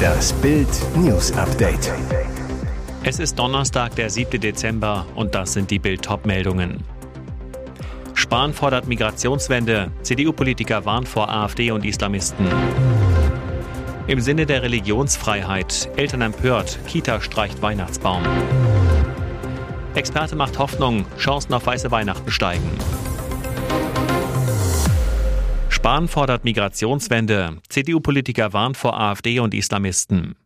Das Bild News Update. Es ist Donnerstag, der 7. Dezember und das sind die Bild meldungen Spahn fordert Migrationswende. CDU-Politiker warnt vor AfD und Islamisten. Im Sinne der Religionsfreiheit. Eltern empört. Kita streicht Weihnachtsbaum. Experte macht Hoffnung. Chancen auf weiße Weihnachten steigen. Spahn fordert Migrationswende. CDU-Politiker warnt vor AfD und Islamisten.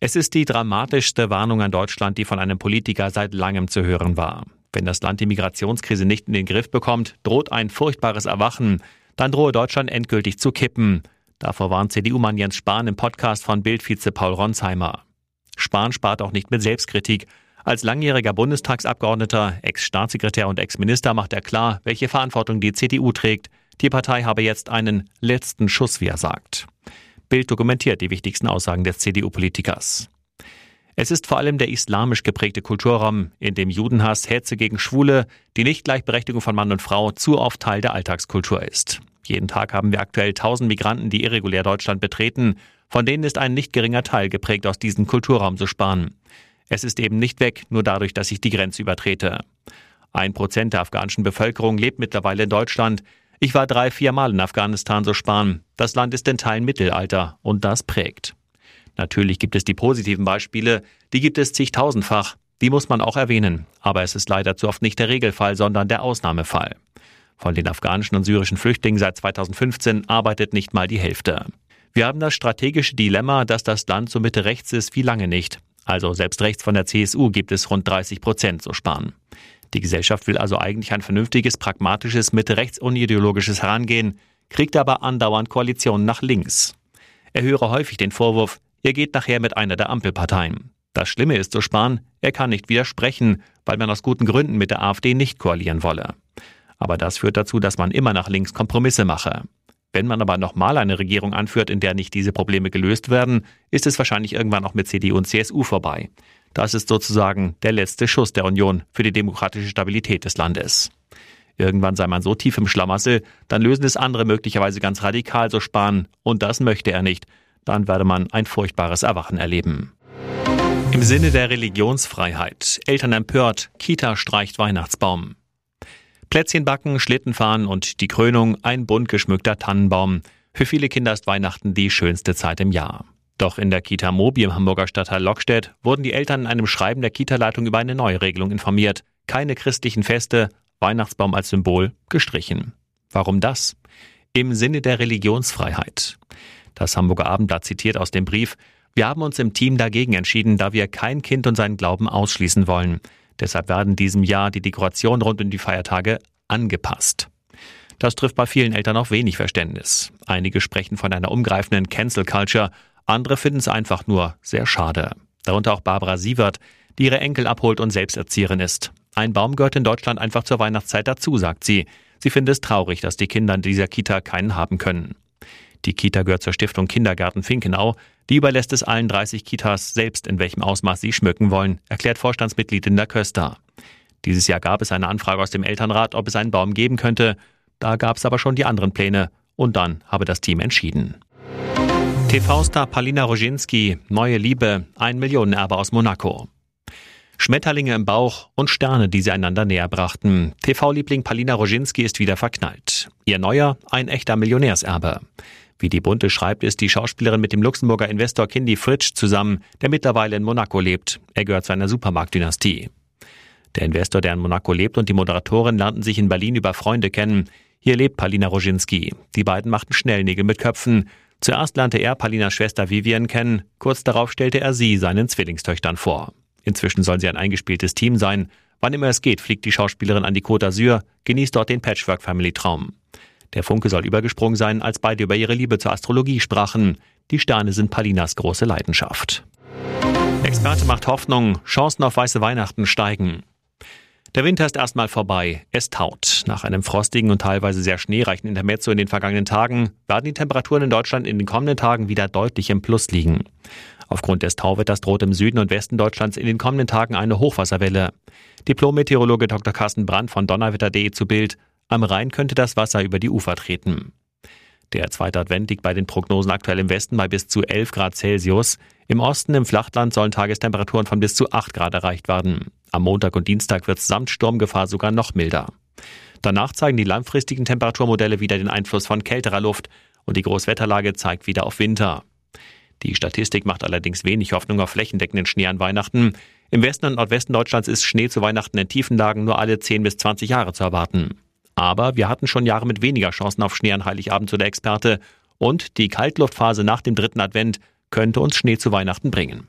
Es ist die dramatischste Warnung an Deutschland, die von einem Politiker seit langem zu hören war. Wenn das Land die Migrationskrise nicht in den Griff bekommt, droht ein furchtbares Erwachen. Dann drohe Deutschland endgültig zu kippen. Davor warnt CDU-Mann Jens Spahn im Podcast von Bildvize Paul Ronsheimer. Spahn spart auch nicht mit Selbstkritik. Als langjähriger Bundestagsabgeordneter, Ex-Staatssekretär und Ex-Minister macht er klar, welche Verantwortung die CDU trägt. Die Partei habe jetzt einen letzten Schuss, wie er sagt. Bild dokumentiert die wichtigsten Aussagen des CDU-Politikers. Es ist vor allem der islamisch geprägte Kulturraum, in dem Judenhass, Hetze gegen Schwule, die Nichtgleichberechtigung von Mann und Frau zu oft Teil der Alltagskultur ist. Jeden Tag haben wir aktuell tausend Migranten, die irregulär Deutschland betreten. Von denen ist ein nicht geringer Teil geprägt aus diesem Kulturraum zu sparen. Es ist eben nicht weg, nur dadurch, dass ich die Grenze übertrete. Ein Prozent der afghanischen Bevölkerung lebt mittlerweile in Deutschland. Ich war drei, vier Mal in Afghanistan so sparen. Das Land ist in Teilen Mittelalter und das prägt. Natürlich gibt es die positiven Beispiele, die gibt es zigtausendfach. Die muss man auch erwähnen. Aber es ist leider zu oft nicht der Regelfall, sondern der Ausnahmefall. Von den afghanischen und syrischen Flüchtlingen seit 2015 arbeitet nicht mal die Hälfte. Wir haben das strategische Dilemma, dass das Land so Mitte rechts ist wie lange nicht. Also selbst rechts von der CSU gibt es rund 30 Prozent so sparen. Die Gesellschaft will also eigentlich ein vernünftiges, pragmatisches, Mitte-rechts-unideologisches Herangehen, kriegt aber andauernd Koalitionen nach links. Er höre häufig den Vorwurf, er geht nachher mit einer der Ampelparteien. Das Schlimme ist, so Spahn, er kann nicht widersprechen, weil man aus guten Gründen mit der AfD nicht koalieren wolle. Aber das führt dazu, dass man immer nach links Kompromisse mache. Wenn man aber nochmal eine Regierung anführt, in der nicht diese Probleme gelöst werden, ist es wahrscheinlich irgendwann auch mit CDU und CSU vorbei. Das ist sozusagen der letzte Schuss der Union für die demokratische Stabilität des Landes. Irgendwann sei man so tief im Schlamassel, dann lösen es andere möglicherweise ganz radikal so sparen, und das möchte er nicht. Dann werde man ein furchtbares Erwachen erleben. Im Sinne der Religionsfreiheit. Eltern empört, Kita streicht Weihnachtsbaum. Plätzchen backen, Schlitten fahren und die Krönung ein bunt geschmückter Tannenbaum. Für viele Kinder ist Weihnachten die schönste Zeit im Jahr. Doch in der Kita Mobi im Hamburger Stadtteil Lockstedt wurden die Eltern in einem Schreiben der Kita-Leitung über eine neue Regelung informiert. Keine christlichen Feste, Weihnachtsbaum als Symbol gestrichen. Warum das? Im Sinne der Religionsfreiheit. Das Hamburger Abendblatt zitiert aus dem Brief, wir haben uns im Team dagegen entschieden, da wir kein Kind und seinen Glauben ausschließen wollen. Deshalb werden diesem Jahr die Dekorationen rund um die Feiertage angepasst. Das trifft bei vielen Eltern auf wenig Verständnis. Einige sprechen von einer umgreifenden Cancel Culture, andere finden es einfach nur sehr schade. Darunter auch Barbara Sievert, die ihre Enkel abholt und selbst Erzieherin ist. Ein Baum gehört in Deutschland einfach zur Weihnachtszeit dazu, sagt sie. Sie findet es traurig, dass die Kinder in dieser Kita keinen haben können. Die Kita gehört zur Stiftung Kindergarten Finkenau. Die überlässt es allen 30 Kitas selbst, in welchem Ausmaß sie schmücken wollen, erklärt Vorstandsmitglied Linda Köster. Dieses Jahr gab es eine Anfrage aus dem Elternrat, ob es einen Baum geben könnte. Da gab es aber schon die anderen Pläne. Und dann habe das Team entschieden. TV-Star Palina Roginski, neue Liebe, ein Millionenerbe aus Monaco. Schmetterlinge im Bauch und Sterne, die sie einander näher brachten. TV-Liebling Palina Roginski ist wieder verknallt. Ihr neuer, ein echter Millionärserbe. Wie die Bunte schreibt, ist die Schauspielerin mit dem Luxemburger Investor Kindy Fritsch zusammen, der mittlerweile in Monaco lebt. Er gehört zu einer Supermarktdynastie. Der Investor, der in Monaco lebt, und die Moderatorin lernten sich in Berlin über Freunde kennen. Hier lebt Palina Roginski. Die beiden machten Schnellnägel mit Köpfen. Zuerst lernte er Palinas Schwester Vivian kennen, kurz darauf stellte er sie seinen Zwillingstöchtern vor. Inzwischen soll sie ein eingespieltes Team sein. Wann immer es geht, fliegt die Schauspielerin an die Côte d'Azur, genießt dort den Patchwork-Family-Traum. Der Funke soll übergesprungen sein, als beide über ihre Liebe zur Astrologie sprachen. Die Sterne sind Palinas große Leidenschaft. Experte macht Hoffnung, Chancen auf weiße Weihnachten steigen. Der Winter ist erstmal vorbei. Es taut. Nach einem frostigen und teilweise sehr schneereichen Intermezzo in den vergangenen Tagen werden die Temperaturen in Deutschland in den kommenden Tagen wieder deutlich im Plus liegen. Aufgrund des Tauwetters droht im Süden und Westen Deutschlands in den kommenden Tagen eine Hochwasserwelle. Diplom-Meteorologe Dr. Carsten Brandt von Donnerwetter.de zu Bild. Am Rhein könnte das Wasser über die Ufer treten. Der zweite Advent liegt bei den Prognosen aktuell im Westen bei bis zu 11 Grad Celsius. Im Osten im Flachland sollen Tagestemperaturen von bis zu 8 Grad erreicht werden. Am Montag und Dienstag wird es samt Sturmgefahr sogar noch milder. Danach zeigen die langfristigen Temperaturmodelle wieder den Einfluss von kälterer Luft und die Großwetterlage zeigt wieder auf Winter. Die Statistik macht allerdings wenig Hoffnung auf flächendeckenden Schnee an Weihnachten. Im Westen und Nordwesten Deutschlands ist Schnee zu Weihnachten in tiefen Lagen nur alle 10 bis 20 Jahre zu erwarten. Aber wir hatten schon Jahre mit weniger Chancen auf Schnee an Heiligabend, so der Experte. Und die Kaltluftphase nach dem dritten Advent könnte uns Schnee zu Weihnachten bringen.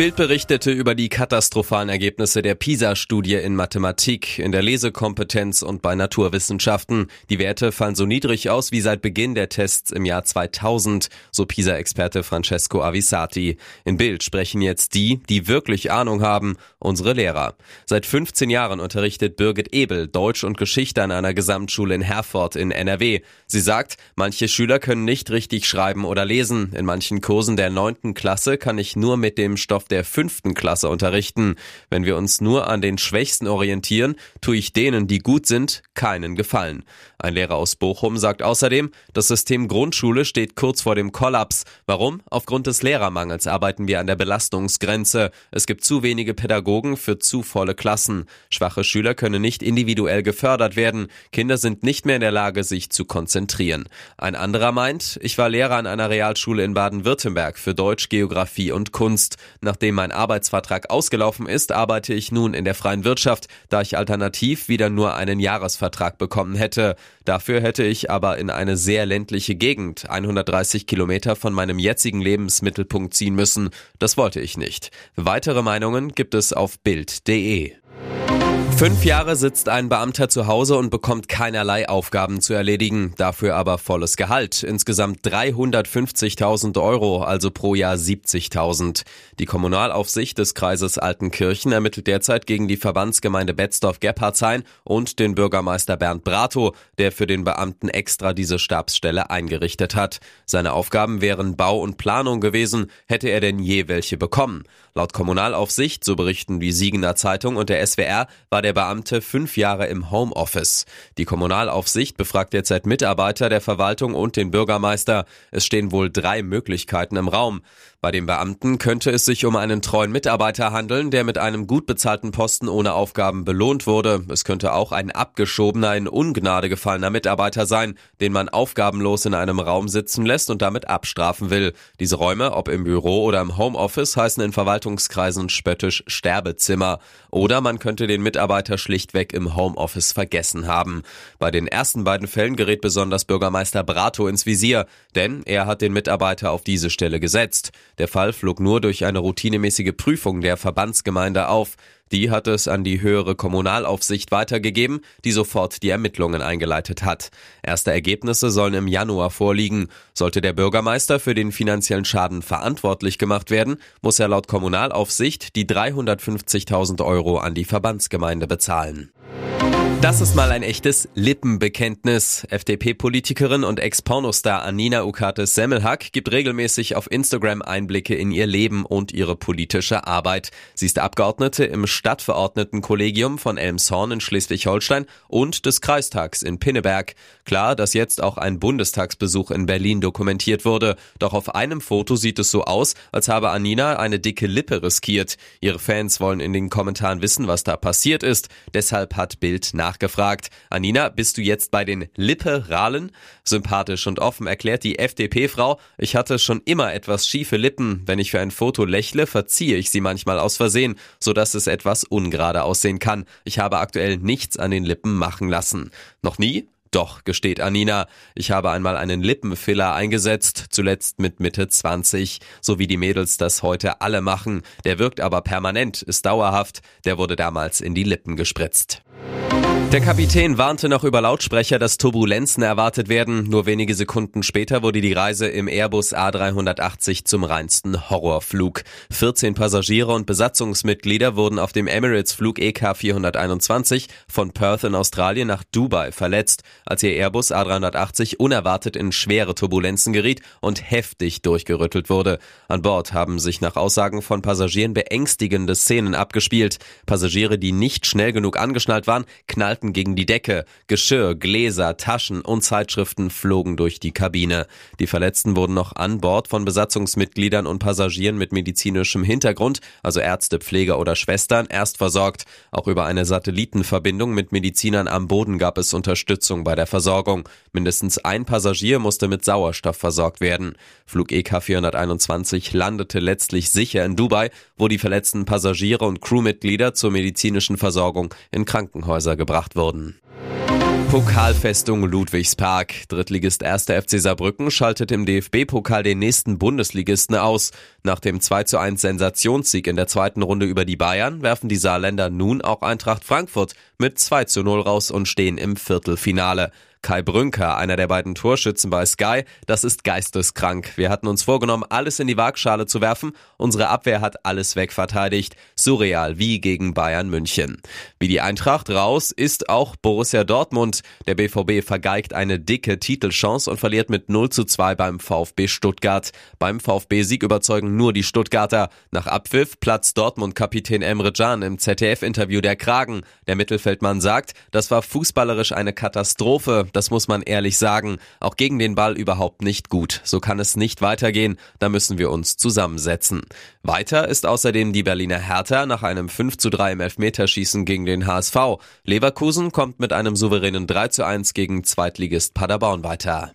Bild berichtete über die katastrophalen Ergebnisse der PISA-Studie in Mathematik, in der Lesekompetenz und bei Naturwissenschaften. Die Werte fallen so niedrig aus wie seit Beginn der Tests im Jahr 2000, so PISA-Experte Francesco Avisati. In Bild sprechen jetzt die, die wirklich Ahnung haben, unsere Lehrer. Seit 15 Jahren unterrichtet Birgit Ebel Deutsch und Geschichte an einer Gesamtschule in Herford in NRW. Sie sagt, manche Schüler können nicht richtig schreiben oder lesen. In manchen Kursen der neunten Klasse kann ich nur mit dem Stoff der fünften Klasse unterrichten. Wenn wir uns nur an den Schwächsten orientieren, tue ich denen, die gut sind, keinen Gefallen. Ein Lehrer aus Bochum sagt außerdem, das System Grundschule steht kurz vor dem Kollaps. Warum? Aufgrund des Lehrermangels arbeiten wir an der Belastungsgrenze. Es gibt zu wenige Pädagogen für zu volle Klassen. Schwache Schüler können nicht individuell gefördert werden. Kinder sind nicht mehr in der Lage, sich zu konzentrieren. Ein anderer meint, ich war Lehrer an einer Realschule in Baden-Württemberg für Deutsch, Geografie und Kunst. Nachdem mein Arbeitsvertrag ausgelaufen ist, arbeite ich nun in der freien Wirtschaft, da ich alternativ wieder nur einen Jahresvertrag bekommen hätte. Dafür hätte ich aber in eine sehr ländliche Gegend, 130 Kilometer von meinem jetzigen Lebensmittelpunkt ziehen müssen. Das wollte ich nicht. Weitere Meinungen gibt es auf Bild.de. Fünf Jahre sitzt ein Beamter zu Hause und bekommt keinerlei Aufgaben zu erledigen, dafür aber volles Gehalt. Insgesamt 350.000 Euro, also pro Jahr 70.000. Die Kommunalaufsicht des Kreises Altenkirchen ermittelt derzeit gegen die Verbandsgemeinde Betzdorf-Gebhardshain und den Bürgermeister Bernd Brato, der für den Beamten extra diese Stabsstelle eingerichtet hat. Seine Aufgaben wären Bau und Planung gewesen, hätte er denn je welche bekommen. Laut Kommunalaufsicht, so berichten die Siegener Zeitung und der SWR, war der Beamte fünf Jahre im Homeoffice. Die Kommunalaufsicht befragt derzeit Mitarbeiter der Verwaltung und den Bürgermeister. Es stehen wohl drei Möglichkeiten im Raum. Bei dem Beamten könnte es sich um einen treuen Mitarbeiter handeln, der mit einem gut bezahlten Posten ohne Aufgaben belohnt wurde. Es könnte auch ein abgeschobener, in Ungnade gefallener Mitarbeiter sein, den man aufgabenlos in einem Raum sitzen lässt und damit abstrafen will. Diese Räume, ob im Büro oder im Homeoffice, heißen in Verwaltungskreisen spöttisch Sterbezimmer. Oder man könnte den Mitarbeiter schlichtweg im Homeoffice vergessen haben. Bei den ersten beiden Fällen gerät besonders Bürgermeister Brato ins Visier, denn er hat den Mitarbeiter auf diese Stelle gesetzt. Der Fall flog nur durch eine routinemäßige Prüfung der Verbandsgemeinde auf. Die hat es an die höhere Kommunalaufsicht weitergegeben, die sofort die Ermittlungen eingeleitet hat. Erste Ergebnisse sollen im Januar vorliegen. Sollte der Bürgermeister für den finanziellen Schaden verantwortlich gemacht werden, muss er laut Kommunalaufsicht die 350.000 Euro an die Verbandsgemeinde bezahlen. Das ist mal ein echtes Lippenbekenntnis. FDP-Politikerin und Ex-Pornostar Anina Ukates Semmelhack gibt regelmäßig auf Instagram Einblicke in ihr Leben und ihre politische Arbeit. Sie ist Abgeordnete im Stadtverordnetenkollegium von Elmshorn in Schleswig-Holstein und des Kreistags in Pinneberg. Klar, dass jetzt auch ein Bundestagsbesuch in Berlin dokumentiert wurde. Doch auf einem Foto sieht es so aus, als habe Anina eine dicke Lippe riskiert. Ihre Fans wollen in den Kommentaren wissen, was da passiert ist. Deshalb hat Bild nach nachgefragt. Anina, bist du jetzt bei den Liberalen? Sympathisch und offen erklärt die FDP-Frau, ich hatte schon immer etwas schiefe Lippen. Wenn ich für ein Foto lächle, verziehe ich sie manchmal aus Versehen, sodass es etwas ungerade aussehen kann. Ich habe aktuell nichts an den Lippen machen lassen. Noch nie? Doch, gesteht Anina, ich habe einmal einen Lippenfiller eingesetzt, zuletzt mit Mitte 20, so wie die Mädels das heute alle machen. Der wirkt aber permanent, ist dauerhaft, der wurde damals in die Lippen gespritzt. Der Kapitän warnte noch über Lautsprecher, dass Turbulenzen erwartet werden. Nur wenige Sekunden später wurde die Reise im Airbus A380 zum reinsten Horrorflug. 14 Passagiere und Besatzungsmitglieder wurden auf dem Emirates-Flug EK 421 von Perth in Australien nach Dubai verletzt, als ihr Airbus A380 unerwartet in schwere Turbulenzen geriet und heftig durchgerüttelt wurde. An Bord haben sich nach Aussagen von Passagieren beängstigende Szenen abgespielt. Passagiere, die nicht schnell genug angeschnallt waren, knallten knallten gegen die Decke. Geschirr, Gläser, Taschen und Zeitschriften flogen durch die Kabine. Die Verletzten wurden noch an Bord von Besatzungsmitgliedern und Passagieren mit medizinischem Hintergrund, also Ärzte, Pfleger oder Schwestern, erst versorgt. Auch über eine Satellitenverbindung mit Medizinern am Boden gab es Unterstützung bei der Versorgung. Mindestens ein Passagier musste mit Sauerstoff versorgt werden. Flug EK 421 landete letztlich sicher in Dubai, wo die verletzten Passagiere und Crewmitglieder zur medizinischen Versorgung in Krankenhäuser gebracht gemacht wurden. Pokalfestung Ludwigspark. Drittligist 1. FC Saarbrücken schaltet im DFB-Pokal den nächsten Bundesligisten aus. Nach dem 2 zu 1 Sensationssieg in der zweiten Runde über die Bayern werfen die Saarländer nun auch Eintracht Frankfurt mit 2 zu 0 raus und stehen im Viertelfinale. Kai Brünker, einer der beiden Torschützen bei Sky, das ist geisteskrank. Wir hatten uns vorgenommen, alles in die Waagschale zu werfen. Unsere Abwehr hat alles wegverteidigt. Surreal, wie gegen Bayern München. Wie die Eintracht raus ist auch Borussia Dortmund. Der BVB vergeigt eine dicke Titelchance und verliert mit 0 zu 2 beim VfB Stuttgart. Beim VfB-Sieg überzeugen nur die Stuttgarter. Nach Abpfiff platzt Dortmund-Kapitän Emre Can im ZDF-Interview der Kragen. Der Mittelfeldmann sagt, das war fußballerisch eine Katastrophe das muss man ehrlich sagen. Auch gegen den Ball überhaupt nicht gut. So kann es nicht weitergehen. Da müssen wir uns zusammensetzen. Weiter ist außerdem die Berliner Hertha nach einem 5 zu 3 im Elfmeterschießen gegen den HSV. Leverkusen kommt mit einem souveränen 3 zu 1 gegen Zweitligist Paderborn weiter.